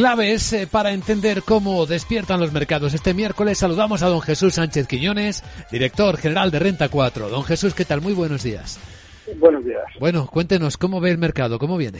Claves eh, para entender cómo despiertan los mercados. Este miércoles saludamos a don Jesús Sánchez Quiñones, director general de Renta 4. Don Jesús, ¿qué tal? Muy buenos días. Buenos días. Bueno, cuéntenos, ¿cómo ve el mercado? ¿Cómo viene?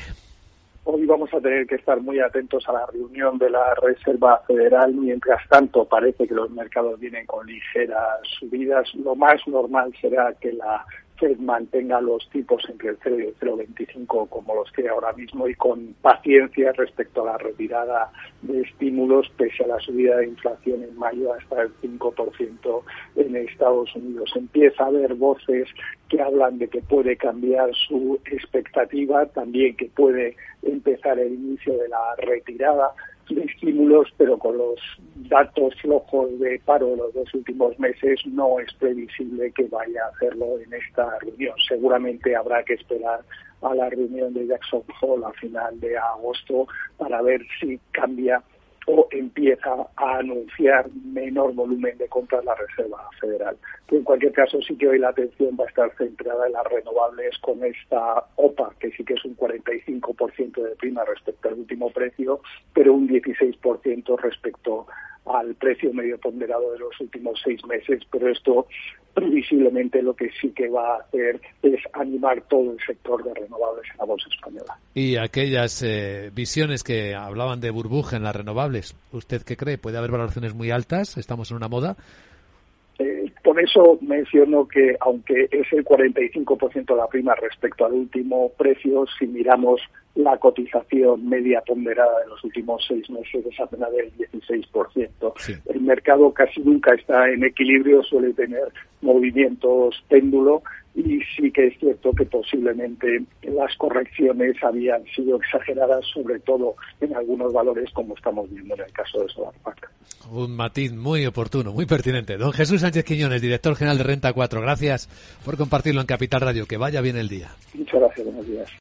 Hoy vamos a tener que estar muy atentos a la reunión de la Reserva Federal. Mientras tanto, parece que los mercados vienen con ligeras subidas. Lo más normal será que la Fed mantenga los tipos entre el 0 y el 0,25 como los tiene ahora mismo y con paciencia respecto a la retirada de estímulos pese a la subida de inflación en mayo hasta el 5% en Estados Unidos. Empieza a haber voces que hablan de que puede cambiar su expectativa, también que puede empezar el inicio de la retirada de estímulos, pero con los datos flojos de paro de los dos últimos meses no es previsible que vaya a hacerlo en esta reunión. Seguramente habrá que esperar a la reunión de Jackson Hole a final de agosto para ver si cambia o empieza a anunciar menor volumen de compras la Reserva Federal. en cualquier caso sí que hoy la atención va a estar centrada en las renovables con esta OPA, que sí que es un 45% de prima respecto al último precio, pero un 16% respecto al precio medio ponderado de los últimos seis meses, pero esto previsiblemente lo que sí que va a hacer es animar todo el sector de renovables en la bolsa española. Y aquellas eh, visiones que hablaban de burbuja en las renovables, ¿usted qué cree? ¿Puede haber valoraciones muy altas? ¿Estamos en una moda? Por eso menciono que aunque es el 45% la prima respecto al último precio, si miramos la cotización media ponderada de los últimos seis meses es apenas del 16%. El mercado casi nunca está en equilibrio, suele tener movimientos péndulo y sí que es cierto que posiblemente las correcciones habían sido exageradas, sobre todo en algunos valores, como estamos viendo en el caso de SolarPac. Un matiz muy oportuno, muy pertinente. Don Jesús Sánchez Quiñones, director general de Renta 4, gracias por compartirlo en Capital Radio. Que vaya bien el día. Muchas gracias, buenos días.